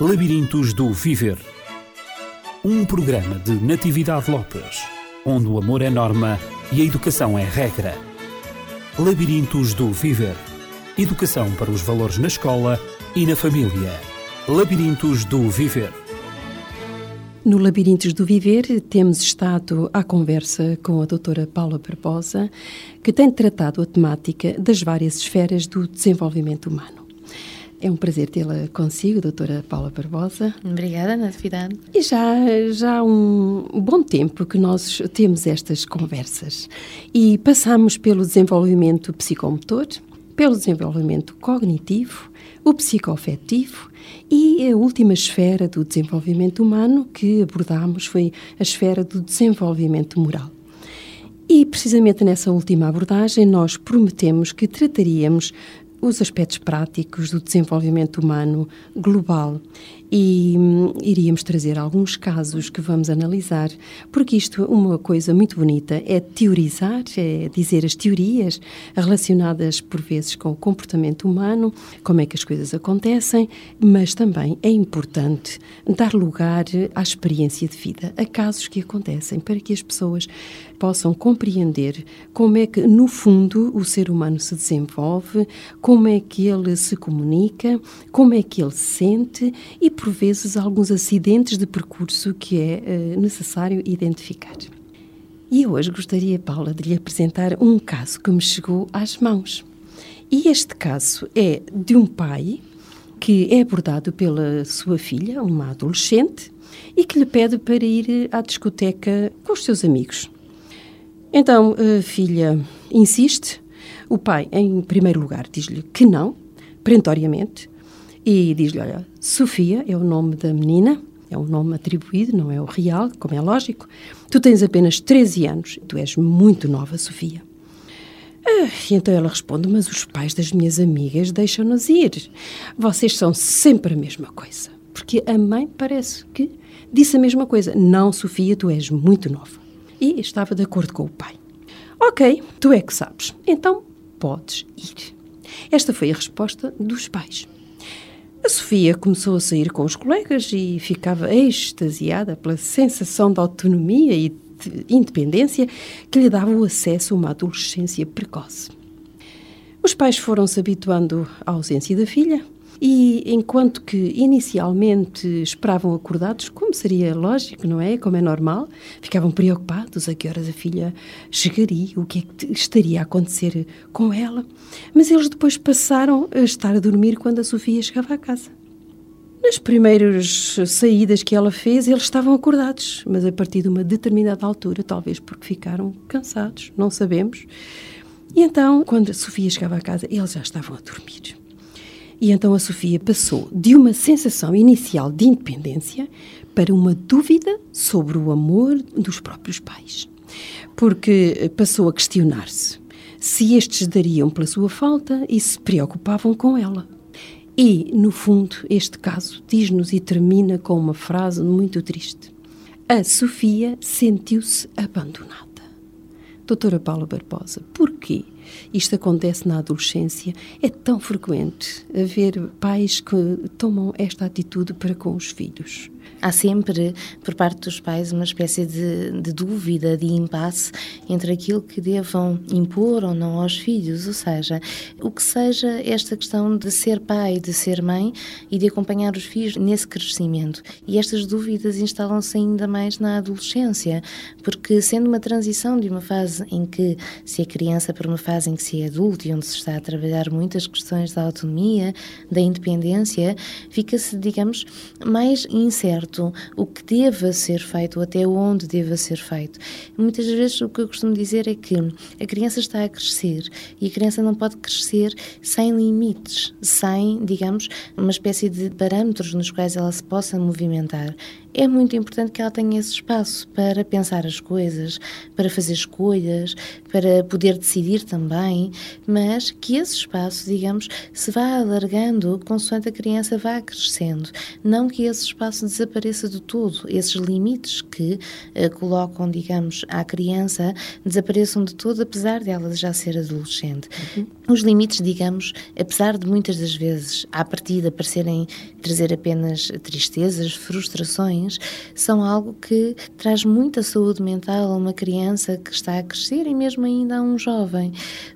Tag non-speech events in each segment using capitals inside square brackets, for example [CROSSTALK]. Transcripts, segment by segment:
Labirintos do Viver. Um programa de Natividade Lopes, onde o amor é norma e a educação é regra. Labirintos do Viver. Educação para os valores na escola e na família. Labirintos do Viver. No Labirintos do Viver, temos estado à conversa com a doutora Paula Barbosa, que tem tratado a temática das várias esferas do desenvolvimento humano. É um prazer tê-la consigo, doutora Paula Barbosa. Obrigada, Natividade. E já, já há um bom tempo que nós temos estas conversas e passamos pelo desenvolvimento psicomotor, pelo desenvolvimento cognitivo, o psicoafetivo e a última esfera do desenvolvimento humano que abordámos foi a esfera do desenvolvimento moral. E precisamente nessa última abordagem nós prometemos que trataríamos os aspectos práticos do desenvolvimento humano global. E hum, iríamos trazer alguns casos que vamos analisar, porque isto, uma coisa muito bonita, é teorizar, é dizer as teorias relacionadas por vezes com o comportamento humano, como é que as coisas acontecem, mas também é importante dar lugar à experiência de vida, a casos que acontecem, para que as pessoas possam compreender como é que, no fundo, o ser humano se desenvolve, como é que ele se comunica, como é que ele se sente e, por vezes, alguns acidentes de percurso que é uh, necessário identificar. E hoje gostaria, Paula, de lhe apresentar um caso que me chegou às mãos. E este caso é de um pai que é abordado pela sua filha, uma adolescente, e que lhe pede para ir à discoteca com os seus amigos. Então a filha insiste, o pai, em primeiro lugar, diz-lhe que não, perentoriamente, e diz-lhe: Olha, Sofia é o nome da menina, é o nome atribuído, não é o real, como é lógico. Tu tens apenas 13 anos, tu és muito nova, Sofia. Ah, e então ela responde: Mas os pais das minhas amigas deixam-nos ir. Vocês são sempre a mesma coisa. Porque a mãe parece que disse a mesma coisa: Não, Sofia, tu és muito nova. E estava de acordo com o pai. Ok, tu é que sabes. Então podes ir. Esta foi a resposta dos pais. A Sofia começou a sair com os colegas e ficava extasiada pela sensação de autonomia e de independência que lhe dava o acesso a uma adolescência precoce. Os pais foram se habituando à ausência da filha e, enquanto que inicialmente esperavam acordados, como seria lógico, não é? Como é normal, ficavam preocupados a que horas a filha chegaria, o que é que estaria a acontecer com ela. Mas eles depois passaram a estar a dormir quando a Sofia chegava à casa. Nas primeiras saídas que ela fez, eles estavam acordados, mas a partir de uma determinada altura, talvez porque ficaram cansados, não sabemos. E então, quando a Sofia chegava à casa, eles já estavam a dormir. E então a Sofia passou de uma sensação inicial de independência para uma dúvida sobre o amor dos próprios pais. Porque passou a questionar-se se estes dariam pela sua falta e se preocupavam com ela. E, no fundo, este caso diz-nos e termina com uma frase muito triste. A Sofia sentiu-se abandonada. Doutora Paula Barbosa, porquê isto acontece na adolescência? É tão frequente haver pais que tomam esta atitude para com os filhos há sempre, por parte dos pais, uma espécie de, de dúvida, de impasse entre aquilo que devam impor ou não aos filhos, ou seja, o que seja esta questão de ser pai, de ser mãe e de acompanhar os filhos nesse crescimento. E estas dúvidas instalam-se ainda mais na adolescência, porque sendo uma transição de uma fase em que se é criança para uma fase em que se é adulto e onde se está a trabalhar muitas questões da autonomia, da independência, fica-se, digamos, mais incerto certo, o que deva ser feito, até onde deva ser feito. Muitas vezes o que eu costumo dizer é que a criança está a crescer e a criança não pode crescer sem limites, sem, digamos, uma espécie de parâmetros nos quais ela se possa movimentar é muito importante que ela tenha esse espaço para pensar as coisas, para fazer escolhas, para poder decidir também, mas que esse espaço, digamos, se vá alargando consoante a criança vá crescendo. Não que esse espaço desapareça de todo, esses limites que uh, colocam, digamos, à criança desapareçam de todo, apesar de ela já ser adolescente. Uhum. Os limites, digamos, apesar de muitas das vezes à partida parecerem trazer apenas tristezas, frustrações, são algo que traz muita saúde mental a uma criança que está a crescer e mesmo ainda a um jovem,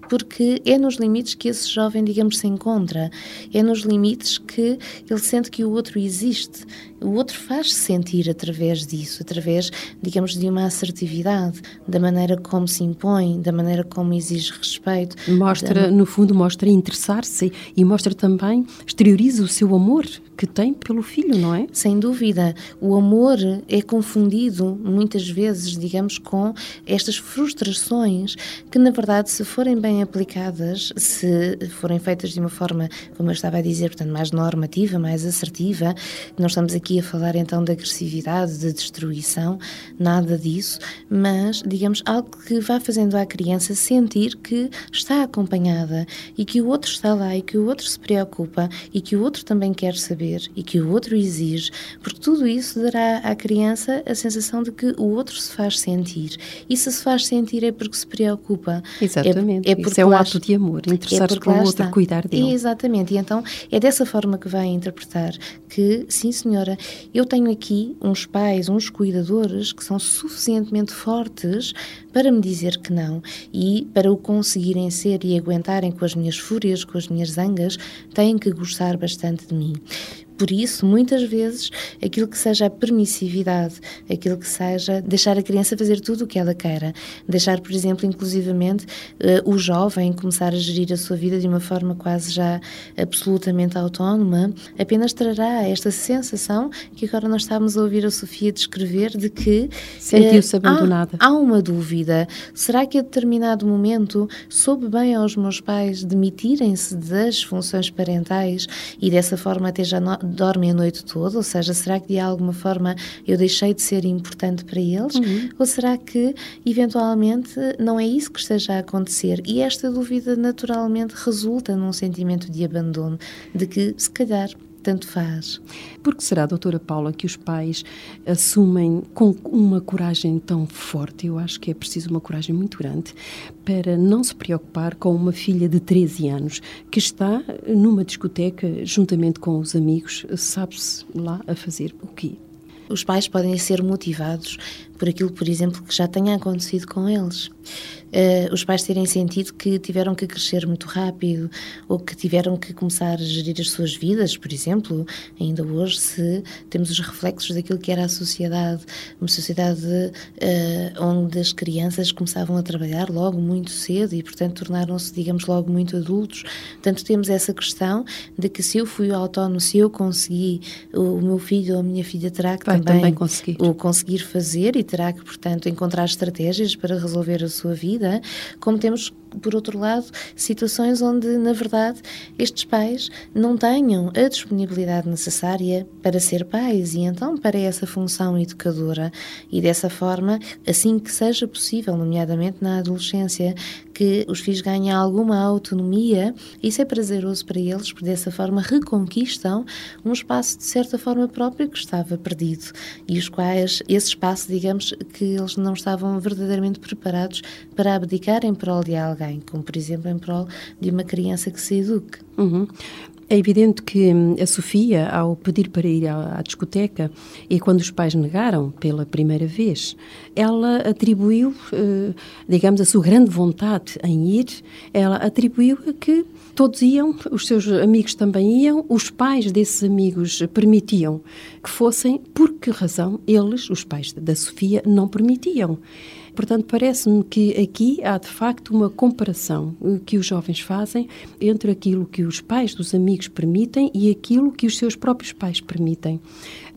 porque é nos limites que esse jovem, digamos, se encontra, é nos limites que ele sente que o outro existe, o outro faz-se sentir através disso, através, digamos, de uma assertividade, da maneira como se impõe, da maneira como exige respeito. Mostra, da... no fundo, mostra interessar-se e mostra também, exterioriza o seu amor que tem pelo filho, não é? Sem dúvida. O amor é confundido muitas vezes, digamos, com estas frustrações que, na verdade, se forem bem aplicadas, se forem feitas de uma forma, como eu estava a dizer, portanto, mais normativa, mais assertiva, não estamos aqui a falar então de agressividade, de destruição, nada disso, mas, digamos, algo que vá fazendo à criança sentir que está acompanhada e que o outro está lá e que o outro se preocupa e que o outro também quer saber e que o outro exige, porque tudo isso dará à criança a sensação de que o outro se faz sentir. E se se faz sentir é porque se preocupa. Exatamente. É, é porque isso é um ato de amor, interessar-se é pelo outro, cuidar dele. Exatamente. E então é dessa forma que vai interpretar que, sim senhora, eu tenho aqui uns pais, uns cuidadores que são suficientemente fortes para me dizer que não e para o conseguirem ser e aguentarem com as minhas fúrias, com as minhas zangas, têm que gostar bastante de mim. Por isso, muitas vezes, aquilo que seja a permissividade, aquilo que seja deixar a criança fazer tudo o que ela queira, deixar, por exemplo, inclusivamente, uh, o jovem começar a gerir a sua vida de uma forma quase já absolutamente autónoma, apenas trará esta sensação que agora nós estávamos a ouvir a Sofia descrever de que sentiu-se uh, abandonada. Há, há uma dúvida. Será que a determinado momento soube bem aos meus pais demitirem-se das funções parentais e dessa forma até já dormem a noite toda? Ou seja, será que de alguma forma eu deixei de ser importante para eles? Uhum. Ou será que eventualmente não é isso que esteja a acontecer? E esta dúvida naturalmente resulta num sentimento de abandono, de que se calhar tanto faz. Porque será, doutora Paula, que os pais assumem com uma coragem tão forte, eu acho que é preciso uma coragem muito grande, para não se preocupar com uma filha de 13 anos que está numa discoteca juntamente com os amigos, sabe-se lá a fazer o quê? Os pais podem ser motivados por aquilo, por exemplo, que já tenha acontecido com eles uh, os pais terem sentido que tiveram que crescer muito rápido ou que tiveram que começar a gerir as suas vidas, por exemplo, ainda hoje, se temos os reflexos daquilo que era a sociedade, uma sociedade uh, onde as crianças começavam a trabalhar logo muito cedo e, portanto, tornaram-se, digamos, logo muito adultos. Portanto, temos essa questão de que se eu fui autónomo, se eu consegui, o meu filho ou a minha filha terá que também, também conseguir. o conseguir fazer e terá que, portanto, encontrar estratégias para resolver a sua vida vida, como temos por outro lado, situações onde, na verdade, estes pais não tenham a disponibilidade necessária para ser pais e então para essa função educadora. E dessa forma, assim que seja possível, nomeadamente na adolescência, que os filhos ganhem alguma autonomia, isso é prazeroso para eles, porque dessa forma reconquistam um espaço de certa forma próprio que estava perdido e os quais, esse espaço, digamos, que eles não estavam verdadeiramente preparados para abdicar em prol de alguém, como por exemplo em prol de uma criança que se eduque. Uhum. É evidente que hum, a Sofia, ao pedir para ir à, à, discoteca, e quando os pais negaram pela primeira vez, ela atribuiu, eh, digamos, a sua grande vontade em ir, ela atribuiu a que todos iam, os seus amigos também iam, os pais desses amigos permitiam que fossem, por que razão eles, os pais da Sofia, não permitiam. Portanto, parece-me que aqui há de facto uma comparação eh, que os jovens fazem entre aquilo que os pais dos amigos permitem e aquilo que os seus próprios pais permitem.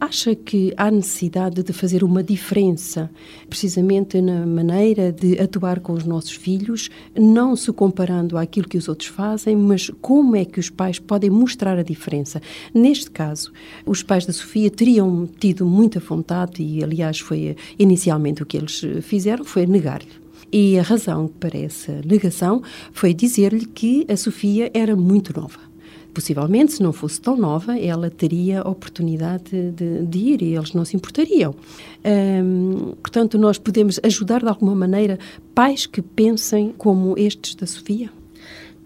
Acha que há necessidade de fazer uma diferença, precisamente na maneira de atuar com os nossos filhos, não se comparando àquilo que os outros fazem, mas como é que os pais podem mostrar a diferença? Neste caso, os pais da Sofia teriam tido muita vontade, e aliás foi inicialmente o que eles fizeram, foi negar-lhe E a razão para essa negação foi dizer-lhe que a Sofia era muito nova Possivelmente, se não fosse tão nova, ela teria a oportunidade de, de ir e eles não se importariam. Portanto, nós podemos ajudar de alguma maneira pais que pensem como estes da Sofia?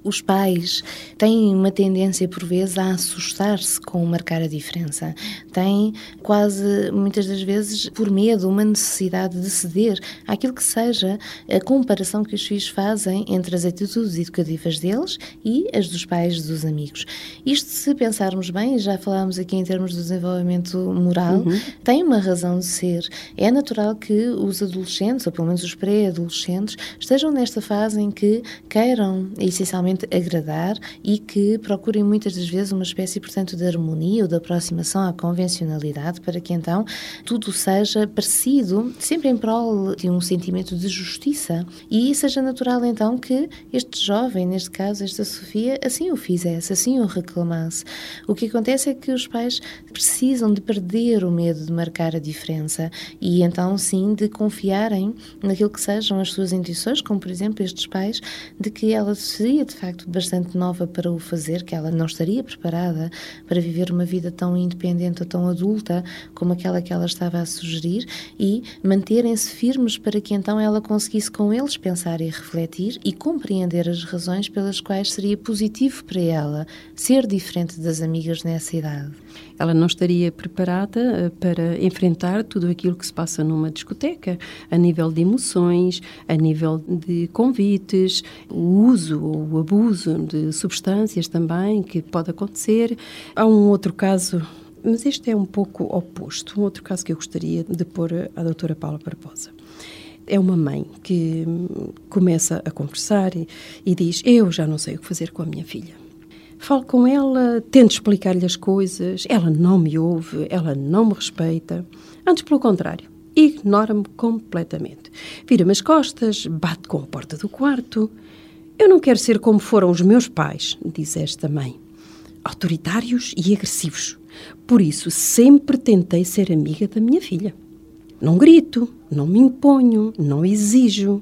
Os pais têm uma tendência, por vezes, a assustar-se com marcar a diferença. Têm quase, muitas das vezes, por medo, uma necessidade de ceder àquilo que seja a comparação que os filhos fazem entre as atitudes educativas deles e as dos pais dos amigos. Isto, se pensarmos bem, já falámos aqui em termos do desenvolvimento moral, uhum. tem uma razão de ser. É natural que os adolescentes, ou pelo menos os pré-adolescentes, estejam nesta fase em que queiram, essencialmente, agradar e que procurem muitas das vezes uma espécie, portanto, de harmonia ou de aproximação à convencionalidade para que então tudo seja parecido, sempre em prol de um sentimento de justiça e seja natural então que este jovem, neste caso esta Sofia, assim o fizesse, assim o reclamasse. O que acontece é que os pais precisam de perder o medo de marcar a diferença e então sim de confiarem naquilo que sejam as suas intuições, como por exemplo estes pais, de que ela seria de facto bastante nova para o fazer, que ela não estaria preparada para viver uma vida tão independente ou tão adulta como aquela que ela estava a sugerir e manterem-se firmes para que então ela conseguisse com eles pensar e refletir e compreender as razões pelas quais seria positivo para ela ser diferente das amigas nessa idade ela não estaria preparada eh, para enfrentar tudo aquilo que se passa numa discoteca, a nível de emoções, a nível de convites, o uso ou o abuso de substâncias também que pode acontecer. Há um outro caso mas este é um pouco oposto. Um outro caso que eu gostaria de pôr à doutora Paula Barbosa. É uma mãe que começa a conversar e, e diz: Eu já não sei o que fazer com a minha filha Falo com ela, tento explicar-lhe as coisas, ela não me ouve, ela não me respeita. Antes, pelo contrário, ignora-me completamente. Vira-me as costas, bate com a porta do quarto. Eu não quero ser como foram os meus pais, diz esta mãe. Autoritários e agressivos. Por isso, sempre tentei ser amiga da minha filha. Não grito, não me imponho, não exijo.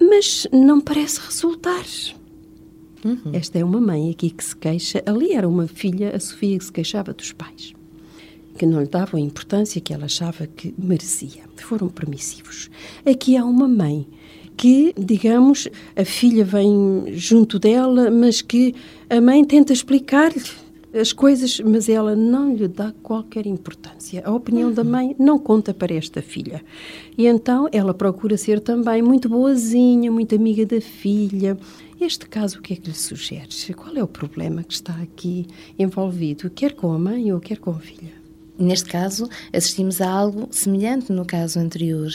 Mas não parece resultar. Uhum. Esta é uma mãe aqui que se queixa. Ali era uma filha, a Sofia, que se queixava dos pais, que não lhe davam a importância que ela achava que merecia. Foram permissivos. Aqui há uma mãe que, digamos, a filha vem junto dela, mas que a mãe tenta explicar-lhe as coisas, mas ela não lhe dá qualquer importância. A opinião uhum. da mãe não conta para esta filha. E então ela procura ser também muito boazinha, muito amiga da filha, este caso, o que é que lhe sugere? Qual é o problema que está aqui envolvido, quer com a mãe ou quer com a filha? Neste caso, assistimos a algo semelhante no caso anterior,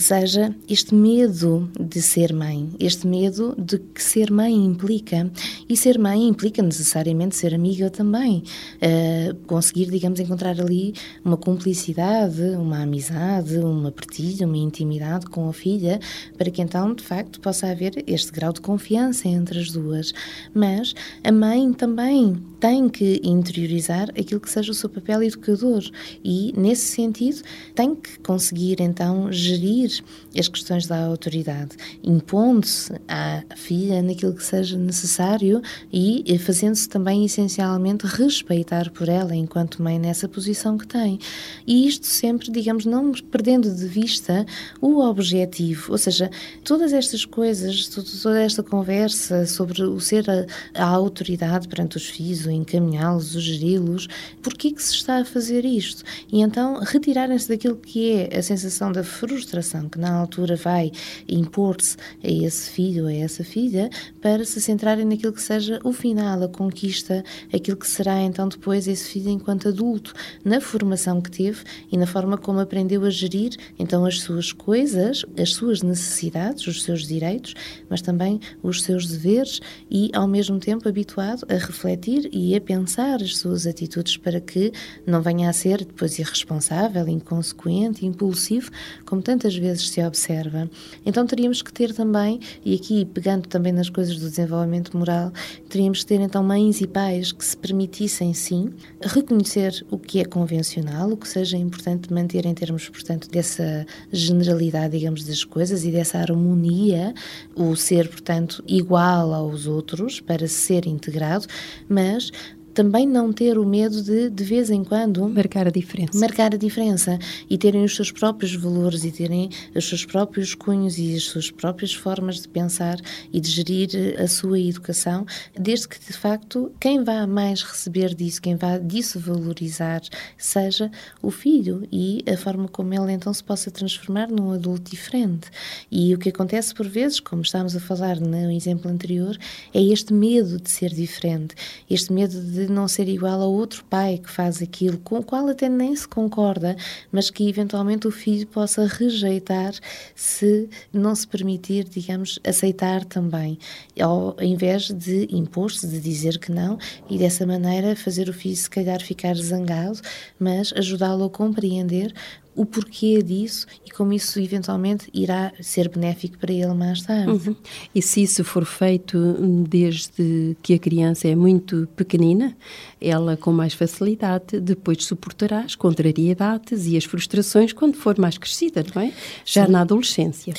que seja este medo de ser mãe, este medo de que ser mãe implica. E ser mãe implica necessariamente ser amiga também. Uh, conseguir, digamos, encontrar ali uma cumplicidade, uma amizade, uma partilha, uma intimidade com a filha, para que então, de facto, possa haver este grau de confiança entre as duas. Mas a mãe também tem que interiorizar aquilo que seja o seu papel educador e, nesse sentido, tem que conseguir então gerir as questões da autoridade, impondo-se à filha naquilo que seja necessário e fazendo-se também essencialmente respeitar por ela enquanto mãe nessa posição que tem. E isto sempre, digamos, não perdendo de vista o objetivo, ou seja, todas estas coisas, toda esta conversa sobre o ser a, a autoridade perante os filhos, o encaminhá-los, o geri-los, porquê que se está a fazer isto? E então retirarem-se daquilo que é a sensação da frustração que na altura vai impor-se a esse filho a essa filha para se centrarem naquilo que seja o final, a conquista, aquilo que será então depois esse filho enquanto adulto, na formação que teve e na forma como aprendeu a gerir então as suas coisas, as suas necessidades, os seus direitos, mas também os seus deveres e ao mesmo tempo habituado a refletir e a pensar as suas atitudes para que não venha a ser depois irresponsável, inconsequente, impulsivo, como tantas vezes se observa. Então teríamos que ter também, e aqui pegando também nas coisas do desenvolvimento moral, teríamos que ter então mães e pais que se permitissem sim reconhecer o que é convencional, o que seja importante manter em termos, portanto, dessa generalidade, digamos, das coisas e dessa harmonia, o ser, portanto, igual aos outros para ser integrado, mas também não ter o medo de, de vez em quando, marcar a diferença. Marcar a diferença e terem os seus próprios valores e terem os seus próprios cunhos e as suas próprias formas de pensar e de gerir a sua educação, desde que de facto quem vá mais receber disso, quem vá disso valorizar, seja o filho e a forma como ele então se possa transformar num adulto diferente. E o que acontece por vezes, como estávamos a falar no exemplo anterior, é este medo de ser diferente, este medo de de não ser igual a outro pai que faz aquilo, com o qual até nem se concorda, mas que eventualmente o filho possa rejeitar se não se permitir, digamos, aceitar também, ao invés de impor-se, de dizer que não, e dessa maneira fazer o filho se calhar ficar zangado, mas ajudá-lo a compreender o porquê disso e como isso eventualmente irá ser benéfico para ele mais tarde. Uhum. E se isso for feito desde que a criança é muito pequenina, ela com mais facilidade depois suportará as contrariedades e as frustrações quando for mais crescida, não é? Já Sim. na adolescência.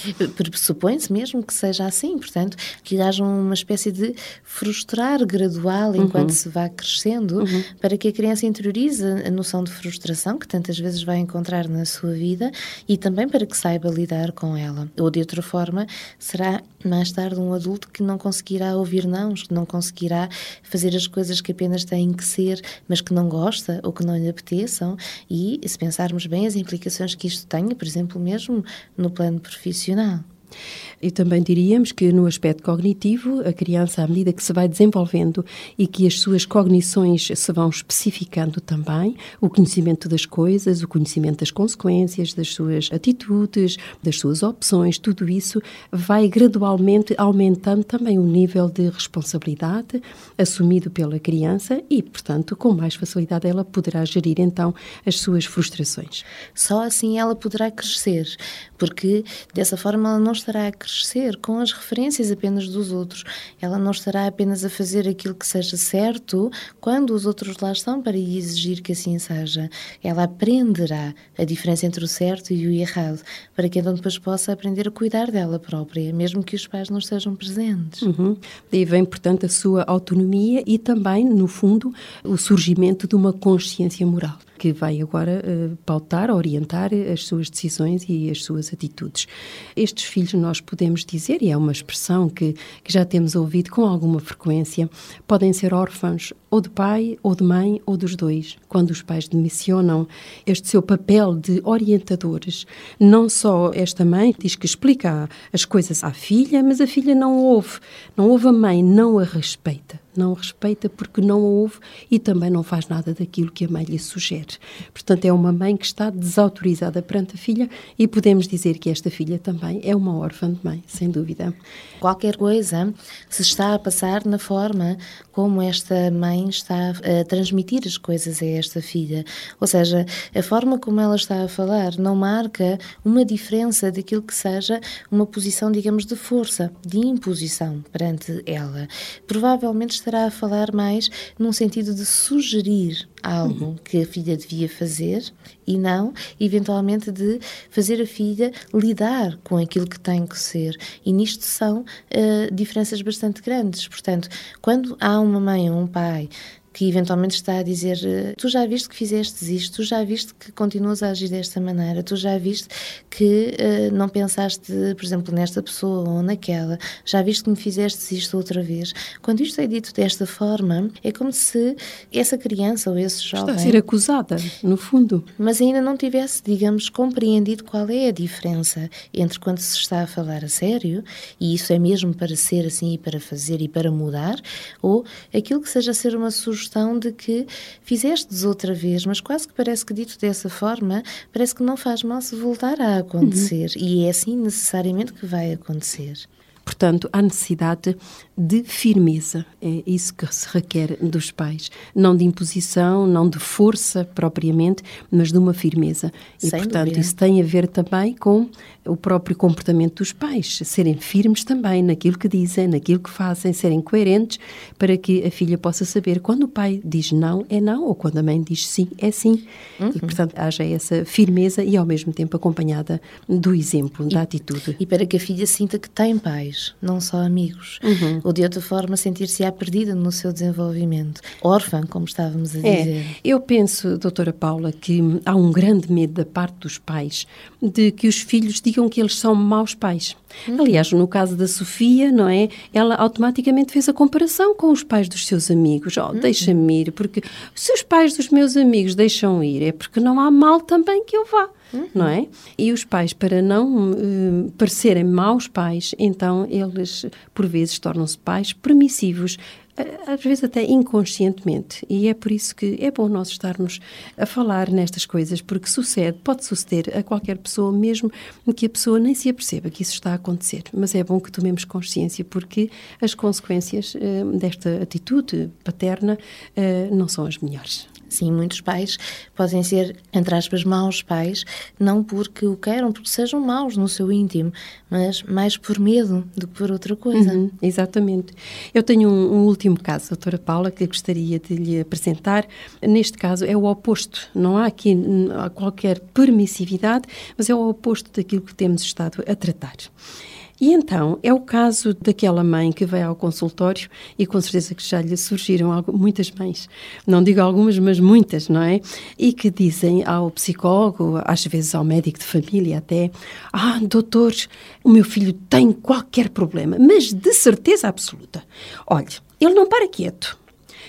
Supõe-se mesmo que seja assim, portanto, que haja uma espécie de frustrar gradual enquanto uhum. se vá crescendo, uhum. para que a criança interiorize a noção de frustração que tantas vezes vai encontrar na sua vida e também para que saiba lidar com ela. Ou de outra forma, será mais tarde um adulto que não conseguirá ouvir não, que não conseguirá fazer as coisas que apenas têm que ser, mas que não gosta ou que não lhe apeteçam. E se pensarmos bem as implicações que isto tenha, por exemplo, mesmo no plano profissional. E também diríamos que no aspecto cognitivo, a criança, à medida que se vai desenvolvendo e que as suas cognições se vão especificando também, o conhecimento das coisas, o conhecimento das consequências, das suas atitudes, das suas opções, tudo isso vai gradualmente aumentando também o nível de responsabilidade assumido pela criança e, portanto, com mais facilidade ela poderá gerir então as suas frustrações. Só assim ela poderá crescer, porque dessa forma ela não estará a crescer com as referências apenas dos outros. Ela não estará apenas a fazer aquilo que seja certo quando os outros lá estão para exigir que assim seja. Ela aprenderá a diferença entre o certo e o errado, para que então depois possa aprender a cuidar dela própria, mesmo que os pais não estejam presentes. Uhum. Daí vem, portanto, a sua autonomia e também, no fundo, o surgimento de uma consciência moral que vai agora uh, pautar, orientar as suas decisões e as suas atitudes. Estes filhos, nós podemos dizer, e é uma expressão que, que já temos ouvido com alguma frequência, podem ser órfãos ou de pai, ou de mãe, ou dos dois. Quando os pais demissionam, este seu papel de orientadores, não só esta mãe diz que explica as coisas à filha, mas a filha não ouve, não ouve a mãe, não a respeita não respeita porque não ouve e também não faz nada daquilo que a mãe lhe sugere. Portanto, é uma mãe que está desautorizada perante a filha e podemos dizer que esta filha também é uma órfã de mãe, sem dúvida. Qualquer coisa se está a passar na forma como esta mãe está a transmitir as coisas a esta filha. Ou seja, a forma como ela está a falar não marca uma diferença daquilo que seja uma posição, digamos, de força, de imposição perante ela. Provavelmente estará a falar mais num sentido de sugerir algo uhum. que a filha devia fazer e não, eventualmente, de fazer a filha lidar com aquilo que tem que ser. E nisto são uh, diferenças bastante grandes. Portanto, quando há uma mãe ou um pai que eventualmente está a dizer: eh, Tu já viste que fizeste isto, tu já viste que continuas a agir desta maneira, tu já viste que uh, não pensaste, por exemplo, nesta pessoa ou naquela, já viste que me fizeste isto outra vez. Quando isto é dito desta forma, é como se essa criança ou esse jovem. Está a ser acusada, no fundo. Mas ainda não tivesse, digamos, compreendido qual é a diferença entre quando se está a falar a sério, e isso é mesmo para ser assim e para fazer e para mudar, ou aquilo que seja ser uma sugestão sugestão de que fizestes outra vez, mas quase que parece que dito dessa forma, parece que não faz mal se voltar a acontecer. Uhum. E é assim necessariamente que vai acontecer. Portanto, há necessidade de firmeza. É isso que se requer dos pais. Não de imposição, não de força propriamente, mas de uma firmeza. E, Sem portanto, dúvida. isso tem a ver também com o próprio comportamento dos pais, serem firmes também naquilo que dizem, naquilo que fazem, serem coerentes, para que a filha possa saber quando o pai diz não, é não, ou quando a mãe diz sim, é sim. E, portanto, haja essa firmeza e, ao mesmo tempo, acompanhada do exemplo, da atitude. E para que a filha sinta que tem pais, não só amigos. Ou de outra forma sentir-se-á perdida no seu desenvolvimento. Órfã, como estávamos a dizer. É, eu penso, doutora Paula, que há um grande medo da parte dos pais de que os filhos digam que eles são maus pais. Aliás, no caso da Sofia, não é? Ela automaticamente fez a comparação com os pais dos seus amigos. Oh, deixa-me ir, porque se os pais dos meus amigos deixam ir, é porque não há mal também que eu vá. Não é? E os pais, para não eh, parecerem maus pais, então eles, por vezes, tornam-se pais permissivos, às vezes até inconscientemente. E é por isso que é bom nós estarmos a falar nestas coisas, porque sucede, pode suceder a qualquer pessoa, mesmo que a pessoa nem se aperceba que isso está a acontecer. Mas é bom que tomemos consciência, porque as consequências eh, desta atitude paterna eh, não são as melhores. Sim, muitos pais podem ser, entre aspas, maus pais, não porque o queiram, porque sejam maus no seu íntimo, mas mais por medo do que por outra coisa. Uhum, exatamente. Eu tenho um, um último caso, doutora Paula, que gostaria de lhe apresentar. Neste caso é o oposto. Não há aqui qualquer permissividade, mas é o oposto daquilo que temos estado a tratar. E então, é o caso daquela mãe que vai ao consultório e com certeza que já lhe surgiram muitas mães, não digo algumas, mas muitas, não é? E que dizem ao psicólogo, às vezes ao médico de família até, ah, doutor, o meu filho tem qualquer problema, mas de certeza absoluta. Olhe, ele não para quieto.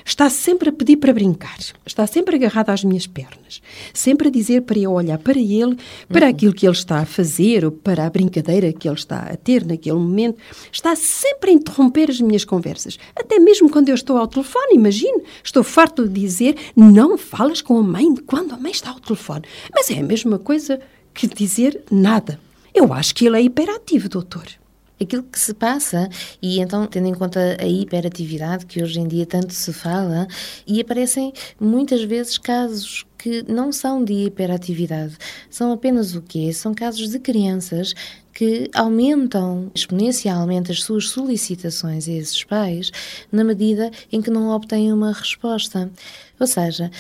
Está sempre a pedir para brincar, está sempre agarrado às minhas pernas, sempre a dizer para eu olhar para ele, para aquilo que ele está a fazer ou para a brincadeira que ele está a ter naquele momento. Está sempre a interromper as minhas conversas, até mesmo quando eu estou ao telefone. Imagine, estou farto de dizer: não falas com a mãe quando a mãe está ao telefone. Mas é a mesma coisa que dizer nada. Eu acho que ele é hiperativo, doutor. Aquilo que se passa, e então tendo em conta a hiperatividade que hoje em dia tanto se fala, e aparecem muitas vezes casos que não são de hiperatividade, são apenas o quê? São casos de crianças que aumentam exponencialmente as suas solicitações a esses pais na medida em que não obtêm uma resposta. Ou seja,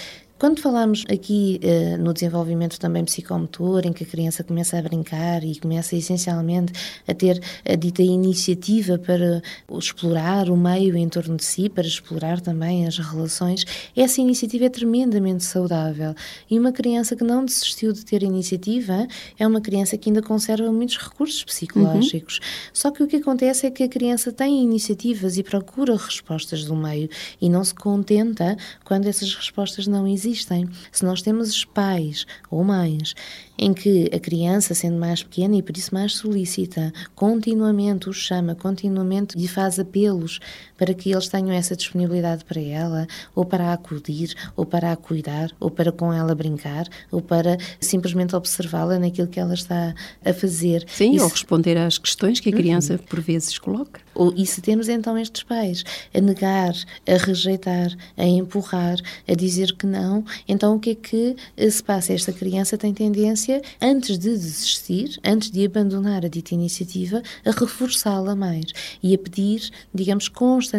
quando falamos aqui eh, no desenvolvimento também psicomotor, em que a criança começa a brincar e começa essencialmente a ter a dita iniciativa para explorar o meio em torno de si, para explorar também as relações, essa iniciativa é tremendamente saudável. E uma criança que não desistiu de ter iniciativa é uma criança que ainda conserva muitos recursos psicológicos. Só que o que acontece é que a criança tem iniciativas e procura respostas do meio e não se contenta quando essas respostas não existem. Se nós temos pais ou mães em que a criança, sendo mais pequena e por isso mais solícita, continuamente os chama, continuamente lhe faz apelos para que eles tenham essa disponibilidade para ela, ou para a acudir, ou para a cuidar, ou para com ela brincar, ou para simplesmente observá-la naquilo que ela está a fazer. Sim, Isso- ou responder às questões que a criança por vezes coloca. ou- E se temos então estes pais a negar, a rejeitar, a empurrar, a dizer que não, então o que é que eh, se passa? Esta criança tem tendência, antes de desistir, antes de abandonar a dita iniciativa, a reforçá-la mais e a pedir, digamos, constantemente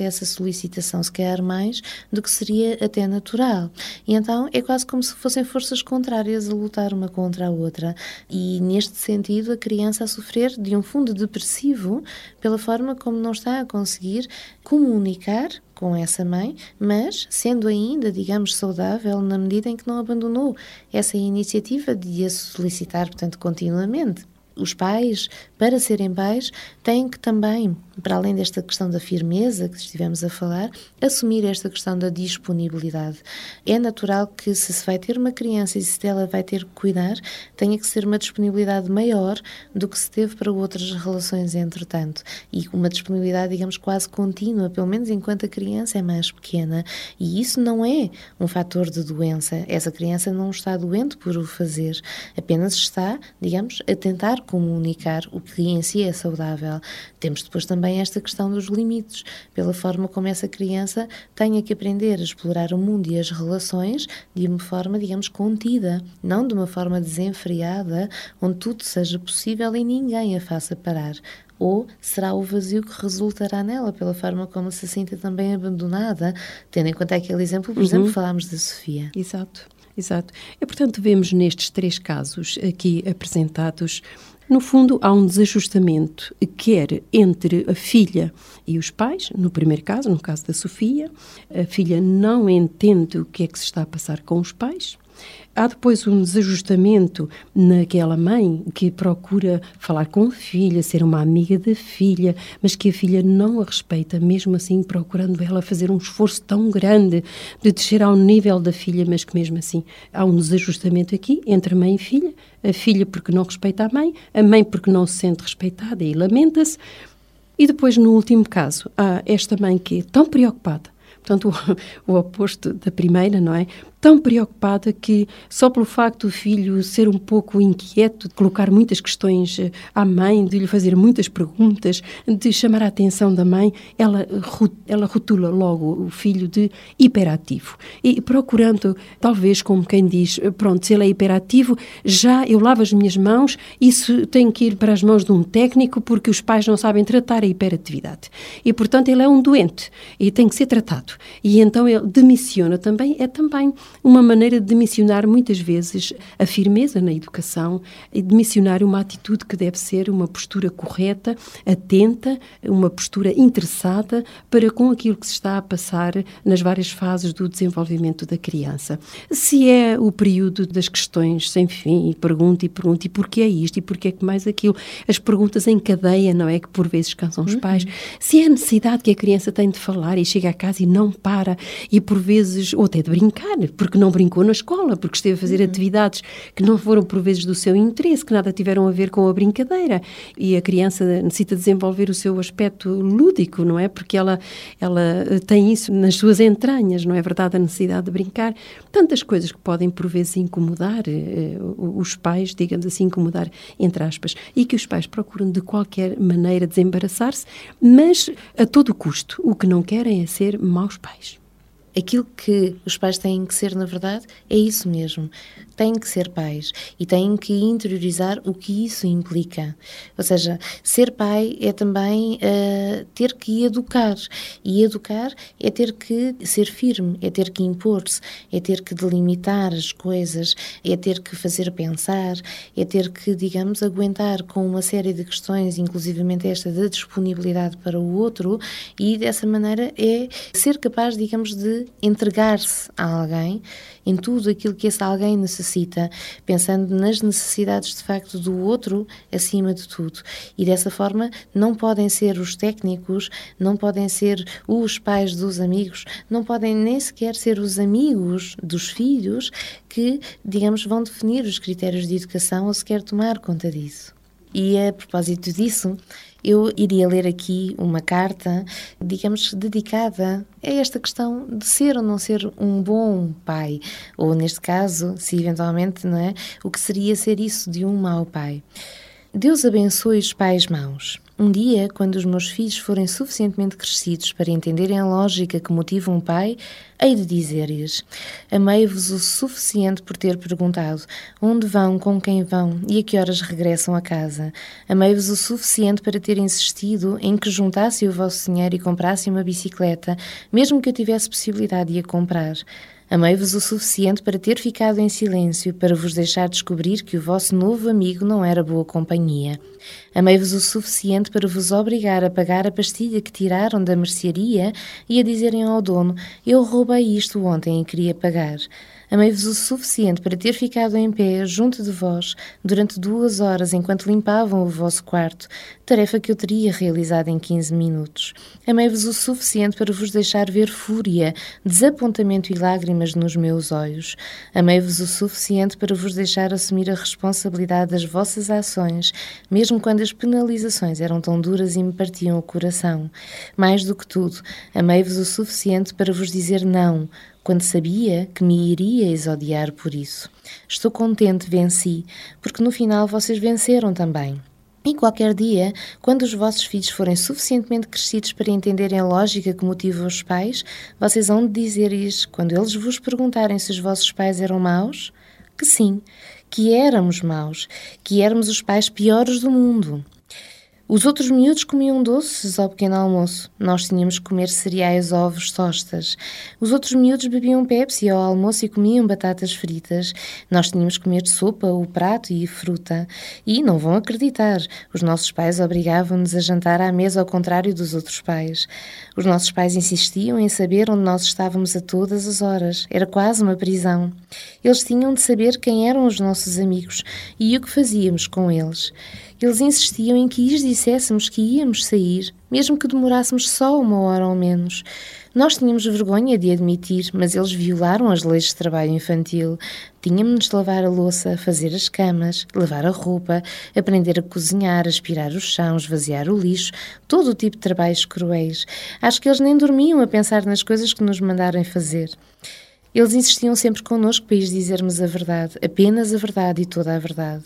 essa solicitação, se calhar mais do que seria até natural. E então é quase como se fossem forças contrárias a lutar uma contra a outra. E neste sentido, a criança a sofrer de um fundo depressivo pela forma como não está a conseguir comunicar com essa mãe, mas sendo ainda, digamos, saudável na medida em que não abandonou essa iniciativa de a solicitar, portanto, continuamente. Os pais, para serem pais, têm que também, para além desta questão da firmeza que estivemos a falar, assumir esta questão da disponibilidade. É natural que, se se vai ter uma criança e se dela vai ter que cuidar, tenha que ser uma disponibilidade maior do que se teve para outras relações, entretanto. E uma disponibilidade, digamos, quase contínua, pelo menos enquanto a criança é mais pequena. E isso não é um fator de doença. Essa criança não está doente por o fazer, apenas está, digamos, a tentar tentar comunicar o que em si é saudável. Temos depois também esta questão dos limites, pela forma como essa criança tenha que aprender a explorar o mundo e as relações de uma forma, digamos, contida, não de uma forma desenfreada, onde tudo seja possível e ninguém a faça parar ou será o vazio que resultará nela, pela forma como se sinta também abandonada, tendo em conta aquele exemplo, por uhum. exemplo, falámos da Sofia. Exato, exato. E, portanto, vemos nestes três casos aqui apresentados no fundo, há um desajustamento, quer entre a filha e os pais, no primeiro caso, no caso da Sofia, a filha não entende o que é que se está a passar com os pais, Há depois um desajustamento naquela mãe que procura falar com a filha, ser uma amiga da filha, mas que a filha não a respeita, mesmo assim procurando ela fazer um esforço tão grande de descer ao nível da filha, mas que mesmo assim há um desajustamento aqui entre mãe e filha, a filha porque não respeita a mãe, a mãe porque não se sente respeitada e lamenta-se. E depois, no último caso, há esta mãe que é tão preocupada portanto, o, o, oposto da primeira, não é? Tão preocupada que só pelo facto do filho ser um pouco inquieto, de colocar muitas questões eh, à mãe, de lhe fazer muitas perguntas, de chamar a atenção da mãe, ela, ela rotula logo o filho de hiperativo. E procurando, talvez como quem diz, eh, pronto, se ele é hiperativo, já eu lavo as minhas mãos, isso tem que ir para as mãos de um técnico porque os pais não sabem tratar a hiperatividade. E, portanto, ele é um doente e tem que ser tratado. E então ele demissiona também, é também uma maneira de missionar muitas vezes a firmeza na educação e de missionar uma atitude que deve ser uma postura correta, atenta, uma postura interessada para com aquilo que se está a passar nas várias fases do desenvolvimento da criança. Se é o período das questões sem fim, e pergunta e pergunta, e porquê é isto, e porquê é que mais aquilo, as perguntas em cadeia, não é? Que por vezes cansam os pais. Uhum. Se é a necessidade que a criança tem de falar e chega a casa e não para, e por vezes, ou até de brincar, porque não brincou na escola, porque esteve a fazer uhum. atividades que não foram por vezes do seu interesse, que nada tiveram a ver com a brincadeira. E a criança necessita desenvolver o seu aspecto lúdico, não é? Porque ela, ela eh, tem isso nas suas entranhas, não é verdade? A necessidade de brincar. Tantas coisas que podem por vezes incomodar eh, os pais, digamos assim, incomodar entre aspas, e que os pais procuram de qualquer maneira desembaraçar-se, mas a todo custo. O que não querem é ser maus pais aquilo que os pais têm que ser, na verdade, é isso mesmo. Têm que ser pais e têm que interiorizar o que isso implica. Ou seja, ser pai é também uh, ter que educar. E educar é ter que ser firme, é ter que impor-se, é ter que delimitar as coisas, é ter que fazer pensar, é ter que, digamos, aguentar com uma série de questões, inclusivamente esta da disponibilidade para o outro, e dessa maneira é ser capaz, digamos, de entregar-se a alguém em tudo aquilo que esse alguém necessita, pensando nas necessidades de facto do outro acima de tudo. E dessa forma não podem ser os técnicos, não podem ser os pais dos amigos, não podem nem sequer ser os amigos dos filhos que, digamos, vão definir os critérios de educação ou sequer tomar conta disso. E a propósito disso, eu iria ler aqui uma carta, digamos, dedicada a esta questão de ser ou não ser um bom pai, ou neste caso, se eventualmente, não é, o que seria ser isso de um mau pai. Deus abençoe os pais maus. Um dia, quando os meus filhos forem suficientemente crescidos para entenderem a lógica que motiva um pai, hei de dizer-lhes: Amei-vos o suficiente por ter perguntado onde vão, com quem vão e a que horas regressam a casa. Amei-vos o suficiente para ter insistido em que juntassem o vosso dinheiro e comprassem uma bicicleta, mesmo que eu tivesse possibilidade de a comprar. Amei-vos o suficiente para ter ficado em silêncio, para vos deixar descobrir que o vosso novo amigo não era boa companhia. Amei-vos o suficiente para vos obrigar a pagar a pastilha que tiraram da mercearia e a dizerem ao dono: Eu roubei isto ontem e queria pagar. Amei-vos o suficiente para ter ficado em pé junto de vós durante duas horas enquanto limpavam o vosso quarto, tarefa que eu teria realizado em 15 minutos. Amei-vos o suficiente para vos deixar ver fúria, desapontamento e lágrimas nos meus olhos. Amei-vos o suficiente para vos deixar assumir a responsabilidade das vossas ações, mesmo quando as penalizações eram tão duras e me partiam o coração. Mais do que tudo, amei-vos o suficiente para vos dizer não quando sabia que me iríeis odiar por isso. Estou contente, venci, porque no final vocês venceram também. E qualquer dia, quando os vossos filhos forem suficientemente crescidos para entenderem a lógica que motiva os pais, vocês vão dizer isso quando eles vos perguntarem se os vossos pais eram maus? Que sim, que éramos maus, que éramos os pais piores do mundo. Os outros miúdos comiam doces ao pequeno almoço. Nós tínhamos que comer cereais, ovos, tostas. Os outros miúdos bebiam Pepsi ao almoço e comiam batatas fritas. Nós tínhamos que comer sopa, o prato e fruta. E não vão acreditar, os nossos pais obrigavam-nos a jantar à mesa ao contrário dos outros pais. Os nossos pais insistiam em saber onde nós estávamos a todas as horas. Era quase uma prisão. Eles tinham de saber quem eram os nossos amigos e o que fazíamos com eles. Eles insistiam em que lhes disséssemos que íamos sair, mesmo que demorássemos só uma hora ou menos. Nós tínhamos vergonha de admitir, mas eles violaram as leis de trabalho infantil. Tínhamos de lavar a louça, fazer as camas, lavar a roupa, aprender a cozinhar, aspirar os chãos, esvaziar o lixo, todo o tipo de trabalhos cruéis. Acho que eles nem dormiam a pensar nas coisas que nos mandaram fazer. Eles insistiam sempre connosco para lhes dizermos a verdade, apenas a verdade e toda a verdade.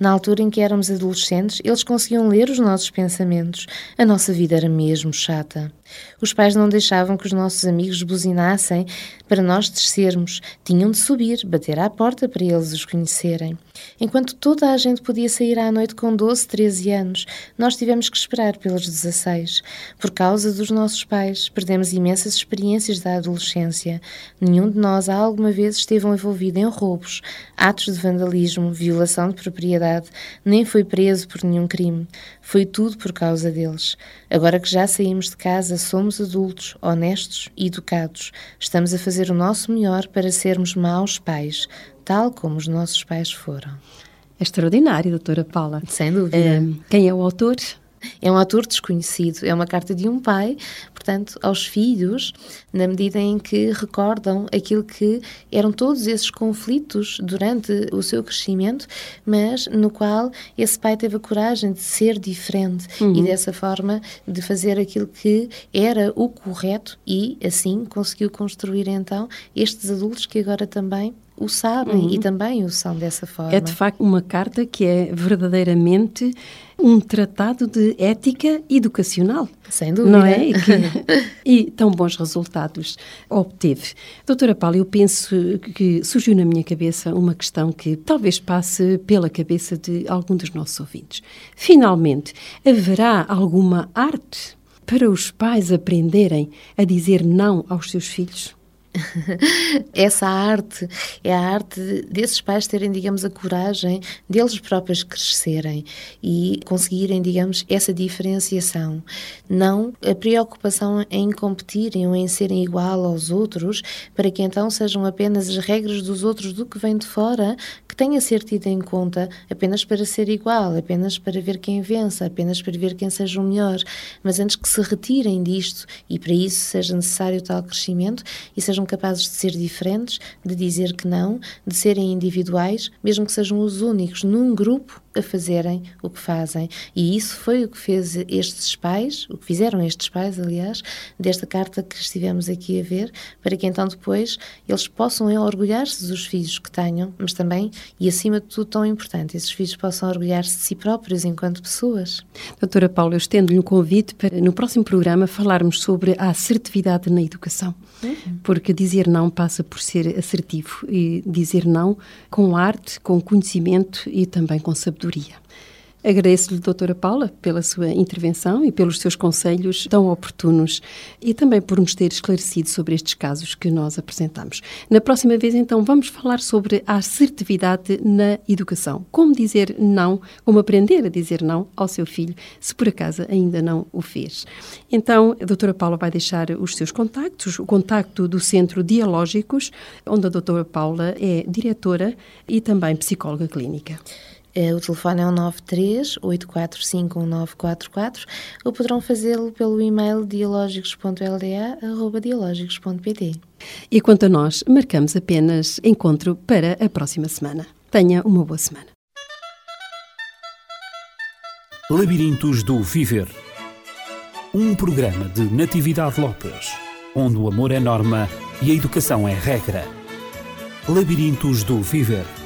Na altura em que éramos adolescentes, eles conseguiam ler os nossos pensamentos. A nossa vida era mesmo chata. Os pais não deixavam que os nossos amigos buzinassem para nós descermos. Tinham de subir, bater à porta para eles os conhecerem. Enquanto toda a gente podia sair à noite com 12, 13 anos, nós tivemos que esperar pelos 16. Por causa dos nossos pais, perdemos imensas experiências da adolescência. Nenhum de nós alguma vez esteve envolvido em roubos, atos de vandalismo, violação de propriedade, nem foi preso por nenhum crime. Foi tudo por causa deles. Agora que já saímos de casa, somos adultos, honestos e educados. Estamos a fazer o nosso melhor para sermos maus pais, tal como os nossos pais foram. É extraordinário, doutora Paula. Sem dúvida. É, quem é o autor? É um autor desconhecido, é uma carta de um pai, portanto, aos filhos, na medida em que recordam aquilo que eram todos esses conflitos durante o seu crescimento, mas no qual esse pai teve a coragem de ser diferente uhum. e dessa forma de fazer aquilo que era o correto e assim conseguiu construir então estes adultos que agora também o sabem uhum. e também o são dessa forma. É de facto uma carta que é verdadeiramente um tratado de ética educacional. Sem dúvida. Não é? E, que, [LAUGHS] e tão bons resultados obteve. Doutora Paula, eu penso que surgiu na minha cabeça uma questão que talvez passe pela cabeça de algum dos nossos ouvintes. Finalmente, haverá alguma arte para os pais aprenderem a dizer não aos seus filhos? [LAUGHS] essa arte é a arte desses pais terem, digamos, a coragem deles próprios crescerem e conseguirem, digamos, essa diferenciação. Não a preocupação em competirem ou em serem igual aos outros, para que então sejam apenas as regras dos outros do que vem de fora que tenha ser tido em conta apenas para ser igual, apenas para ver quem vença, apenas para ver quem seja o melhor, mas antes que se retirem disto e para isso seja necessário tal crescimento e sejam capazes de ser diferentes, de dizer que não, de serem individuais, mesmo que sejam os únicos num grupo a fazerem o que fazem. E isso foi o que fez estes pais, o que fizeram estes pais, aliás, desta carta que estivemos aqui a ver, para que então depois eles possam orgulhar-se dos filhos que tenham, mas também, e acima de tudo, tão importante, esses filhos possam orgulhar-se de si próprios enquanto pessoas. Doutora Paula, eu estendo-lhe um convite para, no próximo programa, falarmos sobre a assertividade na educação. Uhum. Porque dizer não passa por ser assertivo e dizer não com arte, com conhecimento e também com sabedoria. Agradeço-lhe, doutora Paula, pela sua intervenção e pelos seus conselhos tão oportunos e também por nos ter esclarecido sobre estes casos que nós apresentamos. Na próxima vez, então, vamos falar sobre a assertividade na educação. Como dizer não, como aprender a dizer não ao seu filho, se por acaso ainda não o fez. Então, a doutora Paula vai deixar os seus contactos, o contacto do Centro Dialógicos, onde a doutora Paula é diretora e também psicóloga clínica. Eh, o telefone é o 93 845 1944 ou poderão fazê-lo pelo e-mail dialógicos.lda.dialógicos.pt. E quanto a nós, marcamos apenas encontro para a próxima semana. Tenha uma boa semana. Labirintos do Viver um programa de Natividade Lopes, onde o amor é norma e a educação é regra. Labirintos do Viver.